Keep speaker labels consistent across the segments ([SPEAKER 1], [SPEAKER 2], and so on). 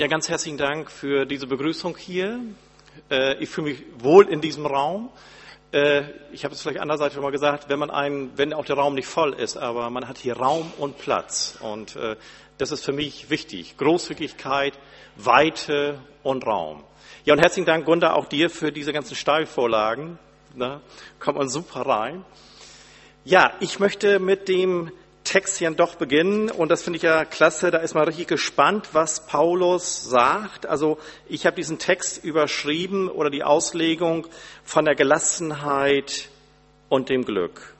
[SPEAKER 1] Ja, ganz herzlichen Dank für diese Begrüßung hier. Äh, ich fühle mich wohl in diesem Raum. Äh, ich habe es vielleicht andererseits schon mal gesagt, wenn man einen, wenn auch der Raum nicht voll ist, aber man hat hier Raum und Platz. Und äh, das ist für mich wichtig. Großzügigkeit, Weite und Raum. Ja, und herzlichen Dank, Gunda, auch dir für diese ganzen Steilvorlagen. Kommt man super rein. Ja, ich möchte mit dem Text hier doch beginnen und das finde ich ja klasse, da ist man richtig gespannt, was Paulus sagt. Also ich habe diesen Text überschrieben oder die Auslegung von der Gelassenheit und dem Glück.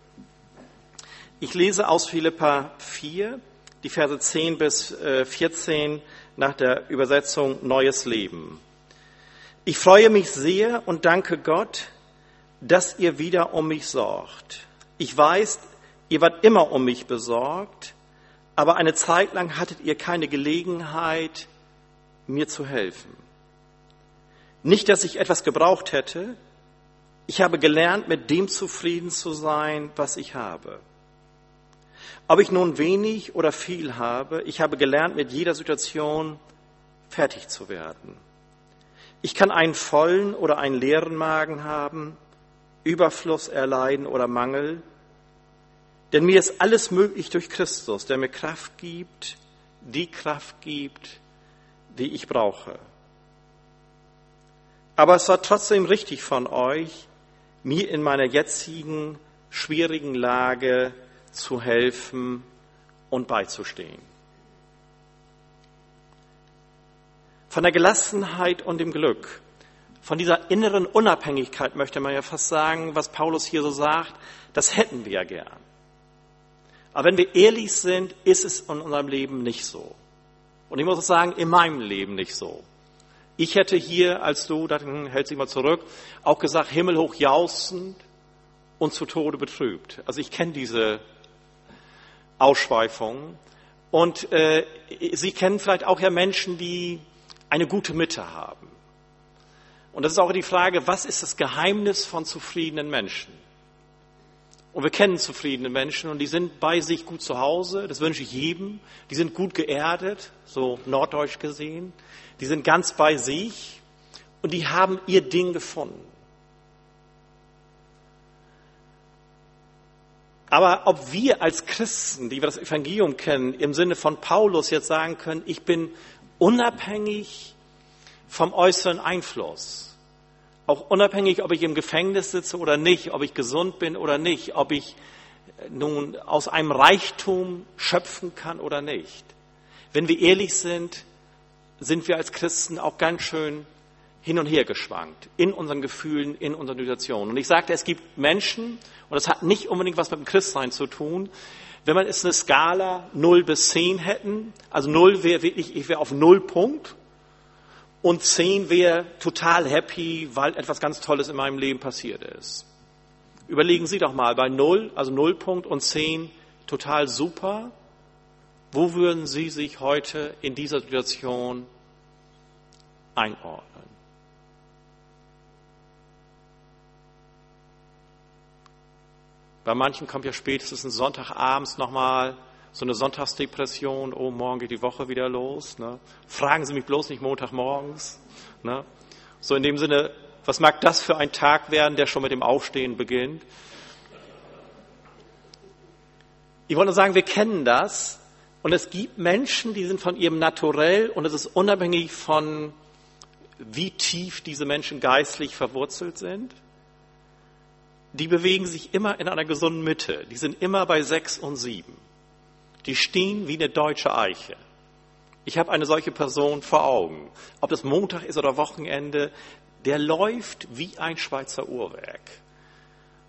[SPEAKER 1] Ich lese aus Philippa 4, die Verse 10 bis 14 äh, nach der Übersetzung Neues Leben. Ich freue mich sehr und danke Gott, dass ihr wieder um mich sorgt. Ich weiß, Ihr wart immer um mich besorgt, aber eine Zeit lang hattet ihr keine Gelegenheit, mir zu helfen. Nicht, dass ich etwas gebraucht hätte, ich habe gelernt, mit dem zufrieden zu sein, was ich habe. Ob ich nun wenig oder viel habe, ich habe gelernt, mit jeder Situation fertig zu werden. Ich kann einen vollen oder einen leeren Magen haben, Überfluss erleiden oder Mangel, denn mir ist alles möglich durch Christus, der mir Kraft gibt, die Kraft gibt, die ich brauche. Aber es war trotzdem richtig von euch, mir in meiner jetzigen schwierigen Lage zu helfen und beizustehen. Von der Gelassenheit und dem Glück, von dieser inneren Unabhängigkeit möchte man ja fast sagen, was Paulus hier so sagt, das hätten wir ja gern. Aber wenn wir ehrlich sind, ist es in unserem Leben nicht so. Und ich muss sagen, in meinem Leben nicht so. Ich hätte hier, als du, dann hält sich mal zurück, auch gesagt, himmelhoch jausend und zu Tode betrübt. Also ich kenne diese Ausschweifungen. Und äh, Sie kennen vielleicht auch ja Menschen, die eine gute Mitte haben. Und das ist auch die Frage, was ist das Geheimnis von zufriedenen Menschen? Und wir kennen zufriedene Menschen und die sind bei sich gut zu Hause, das wünsche ich jedem. Die sind gut geerdet, so norddeutsch gesehen. Die sind ganz bei sich und die haben ihr Ding gefunden. Aber ob wir als Christen, die wir das Evangelium kennen, im Sinne von Paulus jetzt sagen können, ich bin unabhängig vom äußeren Einfluss, auch unabhängig, ob ich im Gefängnis sitze oder nicht, ob ich gesund bin oder nicht, ob ich äh, nun aus einem Reichtum schöpfen kann oder nicht. Wenn wir ehrlich sind, sind wir als Christen auch ganz schön hin und her geschwankt in unseren Gefühlen, in unseren Situationen. Und ich sagte, es gibt Menschen, und das hat nicht unbedingt was mit dem Christsein zu tun, wenn man es eine Skala 0 bis 10 hätten, also 0 wäre wirklich, ich wäre auf 0 Punkt, und zehn wäre total happy, weil etwas ganz Tolles in meinem Leben passiert ist. Überlegen Sie doch mal, bei null, also Nullpunkt und zehn, total super. Wo würden Sie sich heute in dieser Situation einordnen? Bei manchen kommt ja spätestens Sonntagabends nochmal so eine Sonntagsdepression, oh, morgen geht die Woche wieder los. Ne? Fragen Sie mich bloß nicht Montagmorgens. Ne? So in dem Sinne, was mag das für ein Tag werden, der schon mit dem Aufstehen beginnt? Ich wollte nur sagen, wir kennen das. Und es gibt Menschen, die sind von ihrem Naturell, und es ist unabhängig von, wie tief diese Menschen geistlich verwurzelt sind, die bewegen sich immer in einer gesunden Mitte. Die sind immer bei sechs und sieben. Die stehen wie eine deutsche Eiche. Ich habe eine solche Person vor Augen. Ob das Montag ist oder Wochenende, der läuft wie ein Schweizer Uhrwerk.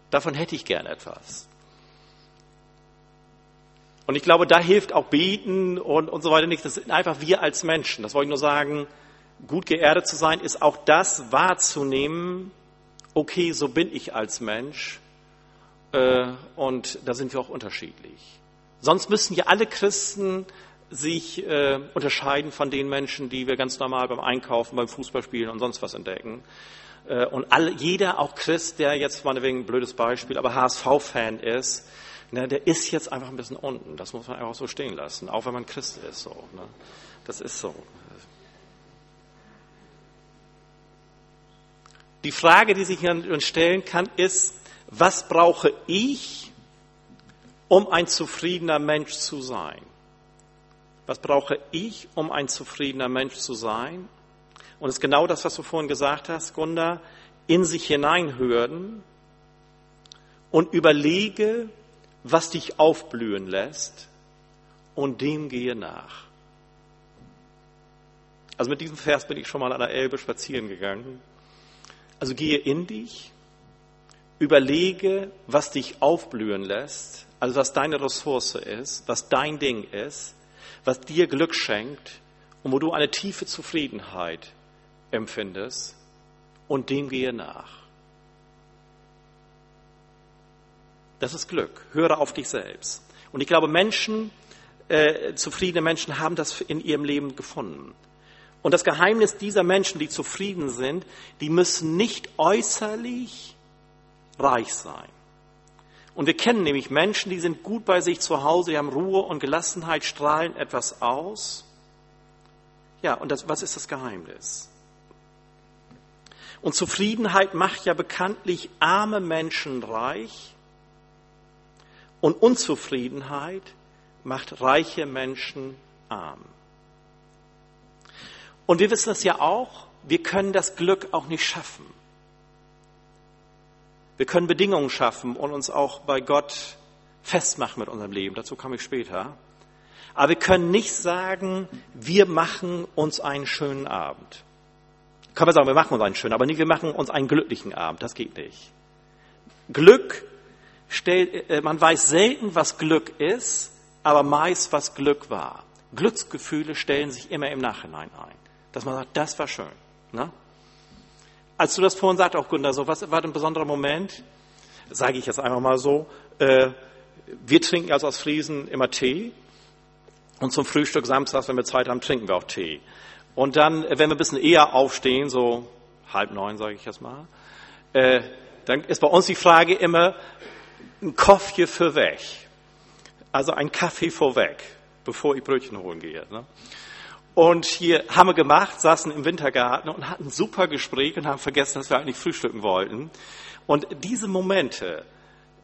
[SPEAKER 1] Davon hätte ich gern etwas. Und ich glaube, da hilft auch Beten und, und so weiter nicht. Das sind einfach wir als Menschen. Das wollte ich nur sagen. Gut geerdet zu sein, ist auch das wahrzunehmen. Okay, so bin ich als Mensch. Äh, und da sind wir auch unterschiedlich. Sonst müssen ja alle Christen sich äh, unterscheiden von den Menschen, die wir ganz normal beim Einkaufen, beim Fußballspielen und sonst was entdecken. Äh, und alle, jeder, auch Christ, der jetzt meinetwegen ein blödes Beispiel, aber HSV-Fan ist, ne, der ist jetzt einfach ein bisschen unten. Das muss man einfach so stehen lassen, auch wenn man Christ ist. So, ne? Das ist so. Die Frage, die sich hier stellen kann, ist, was brauche ich, um ein zufriedener Mensch zu sein? Was brauche ich, um ein zufriedener Mensch zu sein? Und es ist genau das, was du vorhin gesagt hast, Gunda, in sich hineinhören und überlege, was dich aufblühen lässt und dem gehe nach. Also mit diesem Vers bin ich schon mal an der Elbe spazieren gegangen. Also gehe in dich, überlege, was dich aufblühen lässt, also was deine Ressource ist, was dein Ding ist, was dir Glück schenkt und wo du eine tiefe Zufriedenheit empfindest und dem gehe nach. Das ist Glück. Höre auf dich selbst. Und ich glaube, Menschen, äh, zufriedene Menschen haben das in ihrem Leben gefunden. Und das Geheimnis dieser Menschen, die zufrieden sind, die müssen nicht äußerlich reich sein. Und wir kennen nämlich Menschen, die sind gut bei sich zu Hause, die haben Ruhe und Gelassenheit, strahlen etwas aus. Ja, und das, was ist das Geheimnis? Und Zufriedenheit macht ja bekanntlich arme Menschen reich und Unzufriedenheit macht reiche Menschen arm. Und wir wissen es ja auch, wir können das Glück auch nicht schaffen. Wir können Bedingungen schaffen und uns auch bei Gott festmachen mit unserem Leben. Dazu komme ich später. Aber wir können nicht sagen, wir machen uns einen schönen Abend. Können wir sagen, wir machen uns einen schönen, aber nicht, wir machen uns einen glücklichen Abend. Das geht nicht. Glück stellt, äh, man weiß selten, was Glück ist, aber meist, was Glück war. Glücksgefühle stellen sich immer im Nachhinein ein. Dass man sagt, das war schön. Ne? Als du das vorhin sagst, auch Gunnar, so was war ein besonderer Moment? Sage ich jetzt einfach mal so. Äh, wir trinken also aus Friesen immer Tee. Und zum Frühstück samstags, wenn wir Zeit haben, trinken wir auch Tee. Und dann, wenn wir ein bisschen eher aufstehen, so halb neun, sage ich jetzt mal, äh, dann ist bei uns die Frage immer, ein Koffje für weg. Also ein Kaffee vorweg, bevor ich Brötchen holen gehe. Ne? Und hier haben wir gemacht, saßen im Wintergarten und hatten ein super Gespräch und haben vergessen, dass wir eigentlich frühstücken wollten. Und diese Momente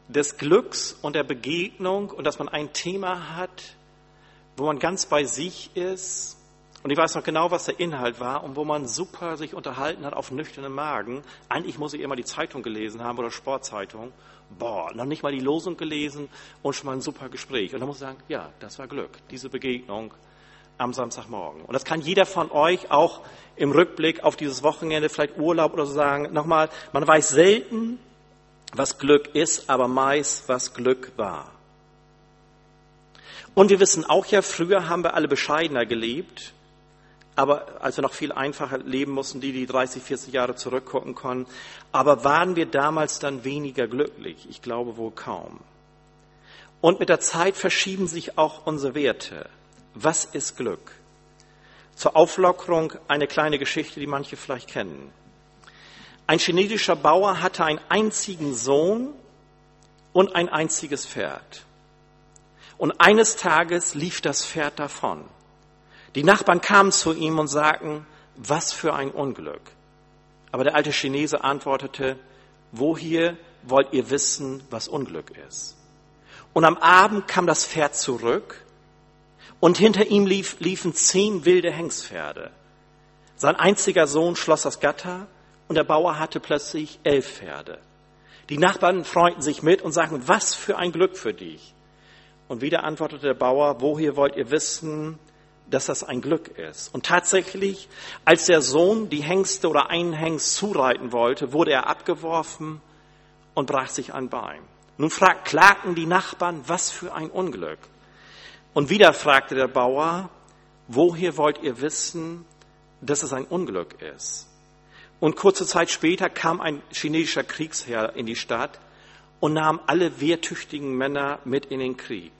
[SPEAKER 1] des Glücks und der Begegnung und dass man ein Thema hat, wo man ganz bei sich ist, und ich weiß noch genau, was der Inhalt war und wo man super sich unterhalten hat auf nüchternen Magen. Eigentlich muss ich immer die Zeitung gelesen haben oder Sportzeitung. Boah, noch nicht mal die Losung gelesen und schon mal ein super Gespräch. Und dann muss ich sagen, ja, das war Glück, diese Begegnung am Samstagmorgen. Und das kann jeder von euch auch im Rückblick auf dieses Wochenende, vielleicht Urlaub oder so sagen. Nochmal, man weiß selten, was Glück ist, aber meist, was Glück war. Und wir wissen auch ja, früher haben wir alle bescheidener gelebt, aber als wir noch viel einfacher leben mussten, die, die 30, 40 Jahre zurückgucken konnten. Aber waren wir damals dann weniger glücklich? Ich glaube wohl kaum. Und mit der Zeit verschieben sich auch unsere Werte. Was ist Glück? Zur Auflockerung eine kleine Geschichte, die manche vielleicht kennen. Ein chinesischer Bauer hatte einen einzigen Sohn und ein einziges Pferd. Und eines Tages lief das Pferd davon. Die Nachbarn kamen zu ihm und sagten, was für ein Unglück. Aber der alte Chinese antwortete, woher wollt ihr wissen, was Unglück ist? Und am Abend kam das Pferd zurück und hinter ihm lief, liefen zehn wilde Hengstpferde. Sein einziger Sohn schloss das Gatter und der Bauer hatte plötzlich elf Pferde. Die Nachbarn freuten sich mit und sagten, was für ein Glück für dich. Und wieder antwortete der Bauer, woher wollt ihr wissen, dass das ein Glück ist? Und tatsächlich, als der Sohn die Hengste oder einen Hengst zureiten wollte, wurde er abgeworfen und brach sich ein Bein. Nun fragt, klagten die Nachbarn, was für ein Unglück. Und wieder fragte der Bauer, woher wollt ihr wissen, dass es ein Unglück ist? Und kurze Zeit später kam ein chinesischer Kriegsherr in die Stadt und nahm alle wehrtüchtigen Männer mit in den Krieg.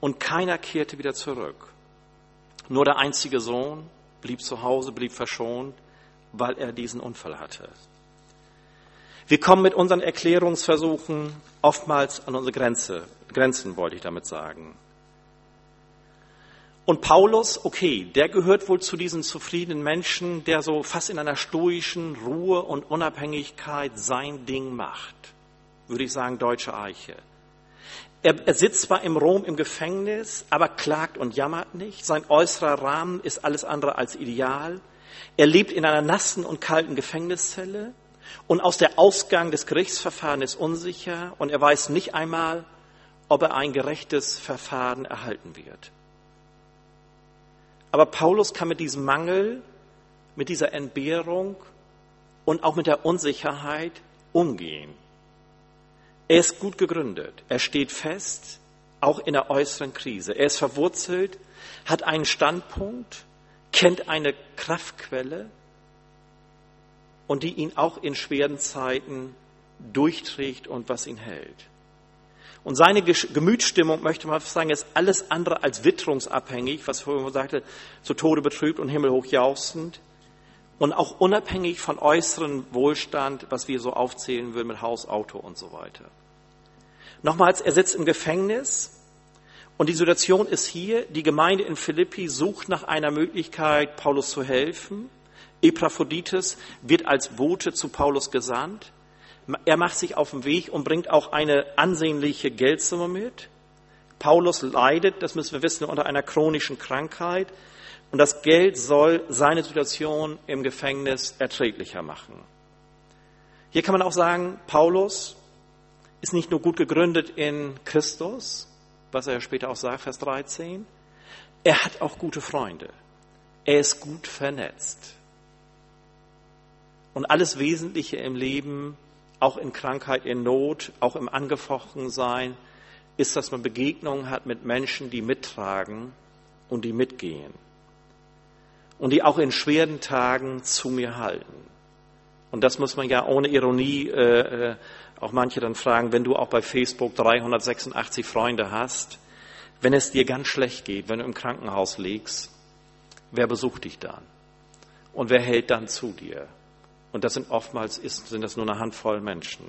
[SPEAKER 1] Und keiner kehrte wieder zurück. Nur der einzige Sohn blieb zu Hause, blieb verschont, weil er diesen Unfall hatte. Wir kommen mit unseren Erklärungsversuchen oftmals an unsere Grenze, Grenzen, wollte ich damit sagen. Und Paulus, okay, der gehört wohl zu diesen zufriedenen Menschen, der so fast in einer stoischen Ruhe und Unabhängigkeit sein Ding macht. Würde ich sagen, deutsche Eiche. Er, er sitzt zwar im Rom im Gefängnis, aber klagt und jammert nicht. Sein äußerer Rahmen ist alles andere als ideal. Er lebt in einer nassen und kalten Gefängniszelle und aus der Ausgang des Gerichtsverfahrens ist unsicher und er weiß nicht einmal, ob er ein gerechtes Verfahren erhalten wird. Aber Paulus kann mit diesem Mangel, mit dieser Entbehrung und auch mit der Unsicherheit umgehen. Er ist gut gegründet. Er steht fest, auch in der äußeren Krise. Er ist verwurzelt, hat einen Standpunkt, kennt eine Kraftquelle und die ihn auch in schweren Zeiten durchträgt und was ihn hält. Und seine Gemütsstimmung, möchte man sagen, ist alles andere als witterungsabhängig, was vorhin sagte, zu Tode betrübt und himmelhoch jauchzend. Und auch unabhängig von äußeren Wohlstand, was wir so aufzählen würden mit Haus, Auto und so weiter. Nochmals, er sitzt im Gefängnis und die Situation ist hier, die Gemeinde in Philippi sucht nach einer Möglichkeit, Paulus zu helfen. Epaphroditus wird als Bote zu Paulus gesandt. Er macht sich auf den Weg und bringt auch eine ansehnliche Geldsumme mit. Paulus leidet, das müssen wir wissen, unter einer chronischen Krankheit. Und das Geld soll seine Situation im Gefängnis erträglicher machen. Hier kann man auch sagen, Paulus ist nicht nur gut gegründet in Christus, was er später auch sagt, Vers 13, er hat auch gute Freunde. Er ist gut vernetzt. Und alles Wesentliche im Leben, auch in Krankheit, in Not, auch im Angefochtensein, ist, dass man Begegnungen hat mit Menschen, die mittragen und die mitgehen. Und die auch in schweren Tagen zu mir halten. Und das muss man ja ohne Ironie äh, äh auch manche dann fragen, wenn du auch bei Facebook 386 Freunde hast, wenn es dir ganz schlecht geht, wenn du im Krankenhaus liegst, wer besucht dich dann? Und wer hält dann zu dir? Und das sind oftmals ist, sind das nur eine Handvoll Menschen.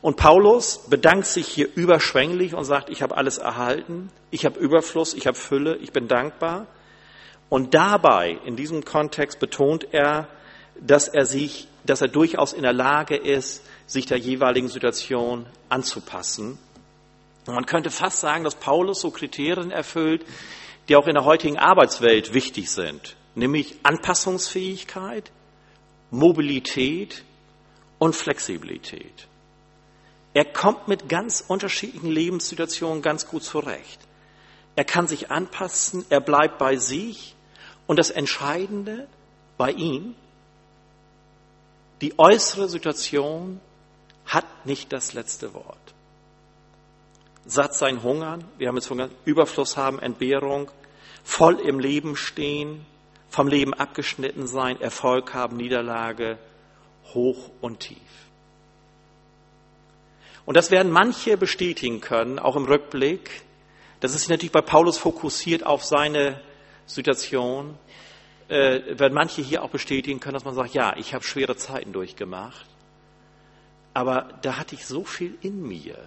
[SPEAKER 1] Und Paulus bedankt sich hier überschwänglich und sagt, ich habe alles erhalten, ich habe Überfluss, ich habe Fülle, ich bin dankbar. Und dabei, in diesem Kontext, betont er, dass er sich, dass er durchaus in der Lage ist, sich der jeweiligen Situation anzupassen. Und man könnte fast sagen, dass Paulus so Kriterien erfüllt, die auch in der heutigen Arbeitswelt wichtig sind, nämlich Anpassungsfähigkeit, Mobilität und Flexibilität. Er kommt mit ganz unterschiedlichen Lebenssituationen ganz gut zurecht. Er kann sich anpassen, er bleibt bei sich und das Entscheidende bei ihm die äußere Situation hat nicht das letzte Wort. Satt sein Hungern, wir haben jetzt von Überfluss haben, Entbehrung, voll im Leben stehen, vom Leben abgeschnitten sein, Erfolg haben, Niederlage, hoch und tief. Und das werden manche bestätigen können, auch im Rückblick. Das ist natürlich bei Paulus fokussiert auf seine Situation äh, werden manche hier auch bestätigen können, dass man sagt, ja, ich habe schwere Zeiten durchgemacht, aber da hatte ich so viel in mir.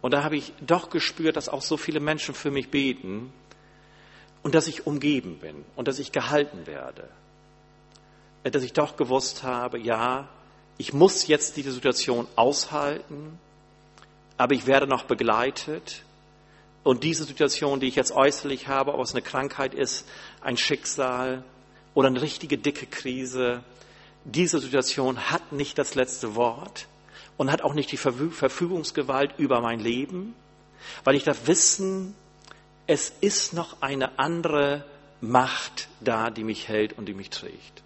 [SPEAKER 1] Und da habe ich doch gespürt, dass auch so viele Menschen für mich beten und dass ich umgeben bin und dass ich gehalten werde. Äh, dass ich doch gewusst habe, ja, ich muss jetzt diese Situation aushalten, aber ich werde noch begleitet und diese Situation, die ich jetzt äußerlich habe, ob es eine Krankheit ist, ein Schicksal oder eine richtige dicke Krise, diese Situation hat nicht das letzte Wort und hat auch nicht die Verfügungsgewalt über mein Leben, weil ich darf wissen, es ist noch eine andere Macht da, die mich hält und die mich trägt.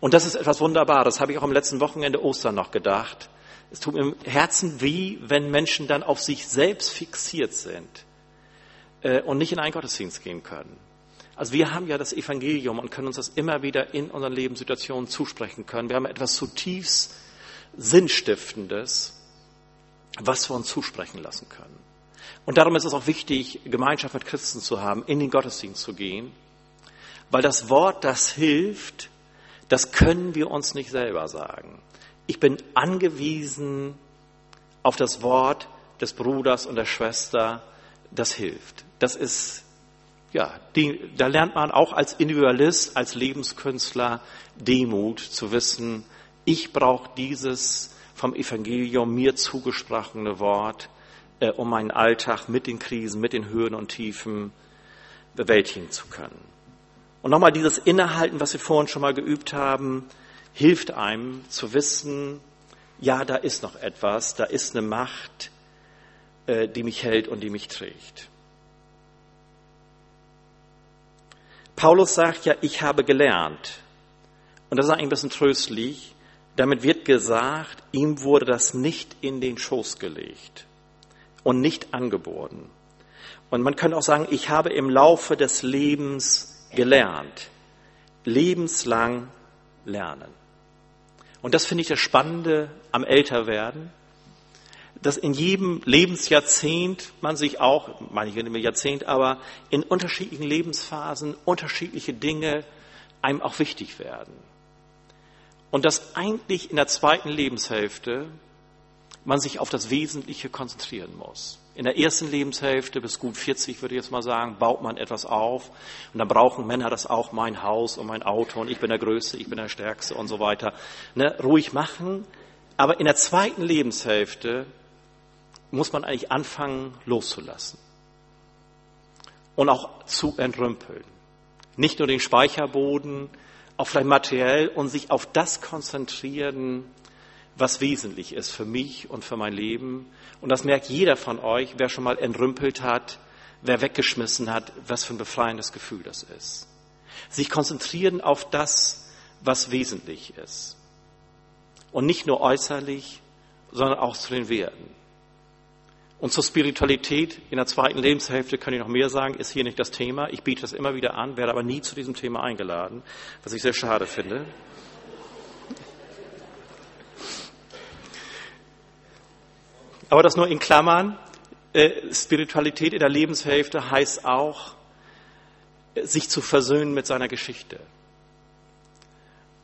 [SPEAKER 1] Und das ist etwas Wunderbares, habe ich auch am letzten Wochenende Ostern noch gedacht. Es tut mir im Herzen weh, wenn Menschen dann auf sich selbst fixiert sind äh, und nicht in einen Gottesdienst gehen können. Also wir haben ja das Evangelium und können uns das immer wieder in unseren Lebenssituationen zusprechen können. Wir haben etwas zutiefst Sinnstiftendes, was wir uns zusprechen lassen können. Und darum ist es auch wichtig, Gemeinschaft mit Christen zu haben, in den Gottesdienst zu gehen, weil das Wort, das hilft, das können wir uns nicht selber sagen. Ich bin angewiesen auf das Wort des Bruders und der Schwester, das hilft. das ist, ja, die, da lernt man auch als Individualist, als Lebenskünstler Demut zu wissen, ich brauche dieses vom Evangelium mir zugesprochene Wort, äh, um meinen Alltag mit den Krisen, mit den Höhen und Tiefen bewältigen zu können. Und nochmal dieses Innehalten, was wir vorhin schon mal geübt haben, hilft einem zu wissen, ja, da ist noch etwas, da ist eine Macht, äh, die mich hält und die mich trägt. Paulus sagt ja, ich habe gelernt. Und das ist eigentlich ein bisschen tröstlich. Damit wird gesagt, ihm wurde das nicht in den Schoß gelegt und nicht angeboren. Und man könnte auch sagen, ich habe im Laufe des Lebens gelernt. Lebenslang lernen. Und das finde ich das Spannende am Älterwerden, dass in jedem Lebensjahrzehnt man sich auch, nicht mehr Jahrzehnt, aber in unterschiedlichen Lebensphasen unterschiedliche Dinge einem auch wichtig werden. Und dass eigentlich in der zweiten Lebenshälfte man sich auf das Wesentliche konzentrieren muss. In der ersten Lebenshälfte bis gut 40, würde ich jetzt mal sagen, baut man etwas auf. Und dann brauchen Männer das auch, mein Haus und mein Auto und ich bin der Größte, ich bin der Stärkste und so weiter. Ne, ruhig machen. Aber in der zweiten Lebenshälfte muss man eigentlich anfangen, loszulassen. Und auch zu entrümpeln. Nicht nur den Speicherboden, auch vielleicht materiell und sich auf das konzentrieren, was wesentlich ist für mich und für mein Leben und das merkt jeder von euch, wer schon mal entrümpelt hat, wer weggeschmissen hat, was für ein befreiendes Gefühl das ist. Sich konzentrieren auf das, was wesentlich ist. Und nicht nur äußerlich, sondern auch zu den Werten. Und zur Spiritualität in der zweiten Lebenshälfte kann ich noch mehr sagen, ist hier nicht das Thema. Ich biete das immer wieder an, werde aber nie zu diesem Thema eingeladen, was ich sehr schade finde. Aber das nur in Klammern. Äh, Spiritualität in der Lebenshälfte heißt auch, sich zu versöhnen mit seiner Geschichte.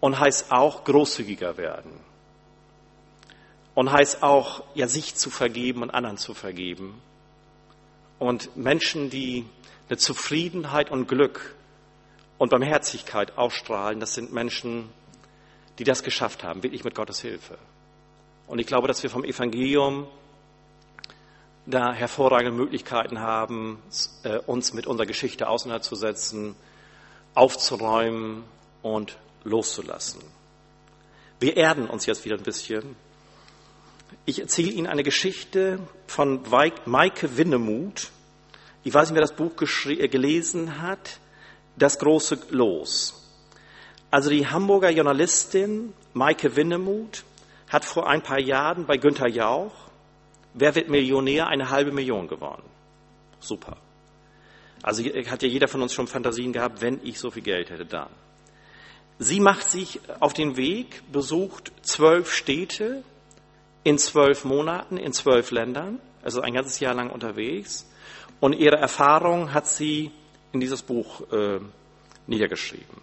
[SPEAKER 1] Und heißt auch, großzügiger werden. Und heißt auch, ja, sich zu vergeben und anderen zu vergeben. Und Menschen, die eine Zufriedenheit und Glück und Barmherzigkeit ausstrahlen, das sind Menschen, die das geschafft haben, wirklich mit Gottes Hilfe. Und ich glaube, dass wir vom Evangelium da hervorragende Möglichkeiten haben, äh, uns mit unserer Geschichte auseinanderzusetzen, aufzuräumen und loszulassen. Wir erden uns jetzt wieder ein bisschen. Ich erzähle Ihnen eine Geschichte von Maike Winnemuth. Ich weiß nicht, wer das Buch äh, gelesen hat. Das große Los. Also die Hamburger Journalistin Maike Winnemuth hat vor ein paar Jahren bei Günter Jauch Wer wird Millionär? Eine halbe Million gewonnen. Super. Also hat ja jeder von uns schon Fantasien gehabt, wenn ich so viel Geld hätte, dann. Sie macht sich auf den Weg, besucht zwölf Städte in zwölf Monaten, in zwölf Ländern, also ein ganzes Jahr lang unterwegs. Und ihre Erfahrung hat sie in dieses Buch äh, niedergeschrieben.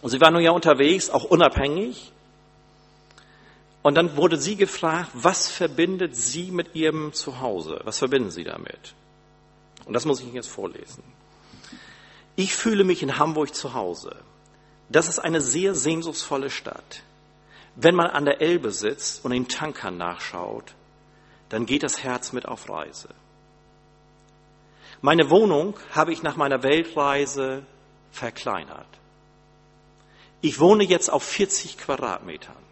[SPEAKER 1] Und sie war nun ja unterwegs, auch unabhängig, und dann wurde sie gefragt, was verbindet sie mit ihrem Zuhause? Was verbinden sie damit? Und das muss ich Ihnen jetzt vorlesen. Ich fühle mich in Hamburg zu Hause. Das ist eine sehr sehnsuchtsvolle Stadt. Wenn man an der Elbe sitzt und den Tankern nachschaut, dann geht das Herz mit auf Reise. Meine Wohnung habe ich nach meiner Weltreise verkleinert. Ich wohne jetzt auf 40 Quadratmetern.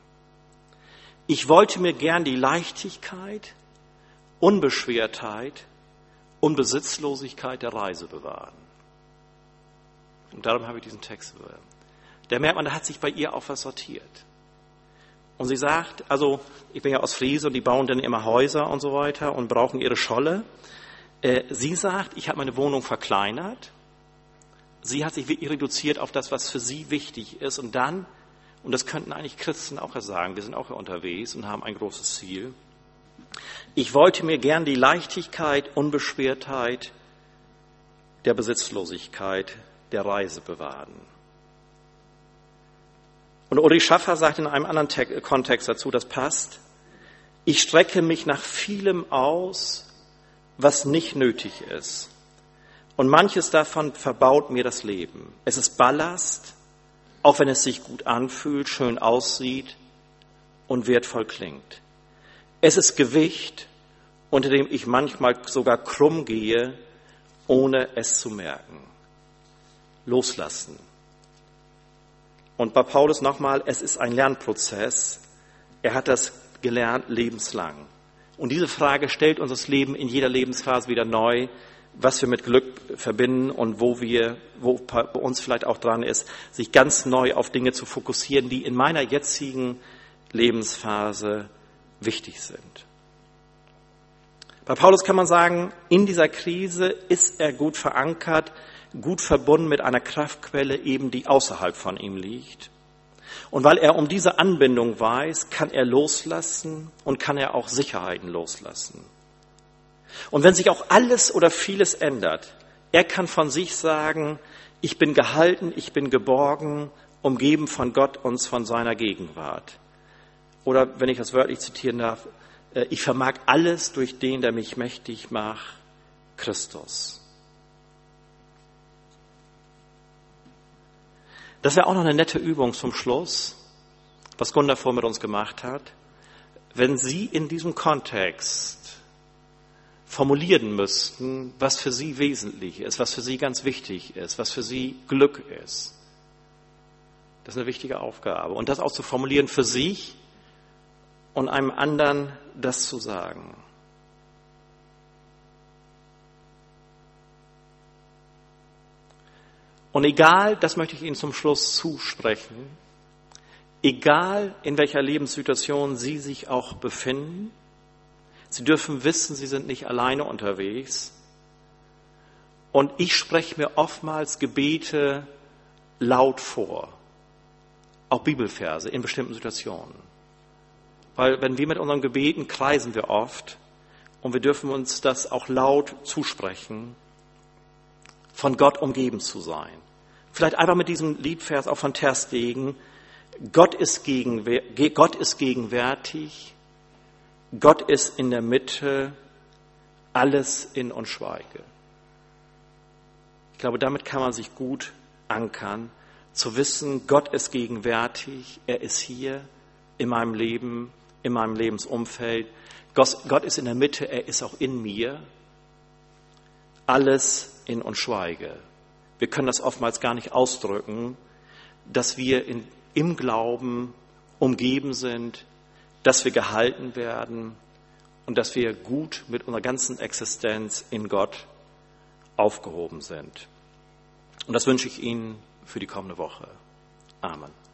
[SPEAKER 1] Ich wollte mir gern die Leichtigkeit, Unbeschwertheit und Besitzlosigkeit der Reise bewahren. Und darum habe ich diesen Text. Da merkt man, da hat sich bei ihr auch was sortiert. Und sie sagt, also ich bin ja aus Friese und die bauen dann immer Häuser und so weiter und brauchen ihre Scholle. Äh, sie sagt, ich habe meine Wohnung verkleinert. Sie hat sich reduziert auf das, was für sie wichtig ist. Und dann und das könnten eigentlich Christen auch sagen. Wir sind auch unterwegs und haben ein großes Ziel. Ich wollte mir gern die Leichtigkeit, Unbeschwertheit der Besitzlosigkeit der Reise bewahren. Und Uri Schaffer sagt in einem anderen Kontext dazu, das passt, ich strecke mich nach vielem aus, was nicht nötig ist, Und manches davon verbaut mir das Leben. Es ist Ballast, auch wenn es sich gut anfühlt, schön aussieht und wertvoll klingt. Es ist Gewicht, unter dem ich manchmal sogar krumm gehe, ohne es zu merken. Loslassen. Und bei Paulus nochmal, es ist ein Lernprozess. Er hat das gelernt lebenslang. Und diese Frage stellt uns das Leben in jeder Lebensphase wieder neu, was wir mit Glück verbinden und wo wir, wo bei uns vielleicht auch dran ist, sich ganz neu auf Dinge zu fokussieren, die in meiner jetzigen Lebensphase wichtig sind. Bei Paulus kann man sagen, in dieser Krise ist er gut verankert, gut verbunden mit einer Kraftquelle eben, die außerhalb von ihm liegt. Und weil er um diese Anbindung weiß, kann er loslassen und kann er auch Sicherheiten loslassen. Und wenn sich auch alles oder vieles ändert, er kann von sich sagen, ich bin gehalten, ich bin geborgen, umgeben von Gott und von seiner Gegenwart. Oder wenn ich das wörtlich zitieren darf, äh, ich vermag alles durch den, der mich mächtig macht, Christus. Das wäre auch noch eine nette Übung zum Schluss, was Gunda vor mit uns gemacht hat. Wenn Sie in diesem Kontext formulieren müssten, was für Sie wesentlich ist, was für Sie ganz wichtig ist, was für Sie Glück ist. Das ist eine wichtige Aufgabe. Und das auch zu formulieren für sich und einem anderen das zu sagen. Und egal, das möchte ich Ihnen zum Schluss zusprechen, egal in welcher Lebenssituation Sie sich auch befinden, Sie dürfen wissen, Sie sind nicht alleine unterwegs. Und ich spreche mir oftmals Gebete laut vor, auch Bibelverse in bestimmten Situationen. Weil wenn wir mit unseren Gebeten kreisen wir oft und wir dürfen uns das auch laut zusprechen, von Gott umgeben zu sein. Vielleicht einfach mit diesem Liedvers auch von Terstegen. Gott ist, Gott ist gegenwärtig, Gott ist in der Mitte, alles in und schweige. Ich glaube, damit kann man sich gut ankern, zu wissen, Gott ist gegenwärtig, er ist hier in meinem Leben, in meinem Lebensumfeld. Gott ist in der Mitte, er ist auch in mir. Alles in und schweige wir können das oftmals gar nicht ausdrücken, dass wir in, im Glauben umgeben sind, dass wir gehalten werden und dass wir gut mit unserer ganzen Existenz in Gott aufgehoben sind. Und das wünsche ich Ihnen für die kommende Woche. Amen.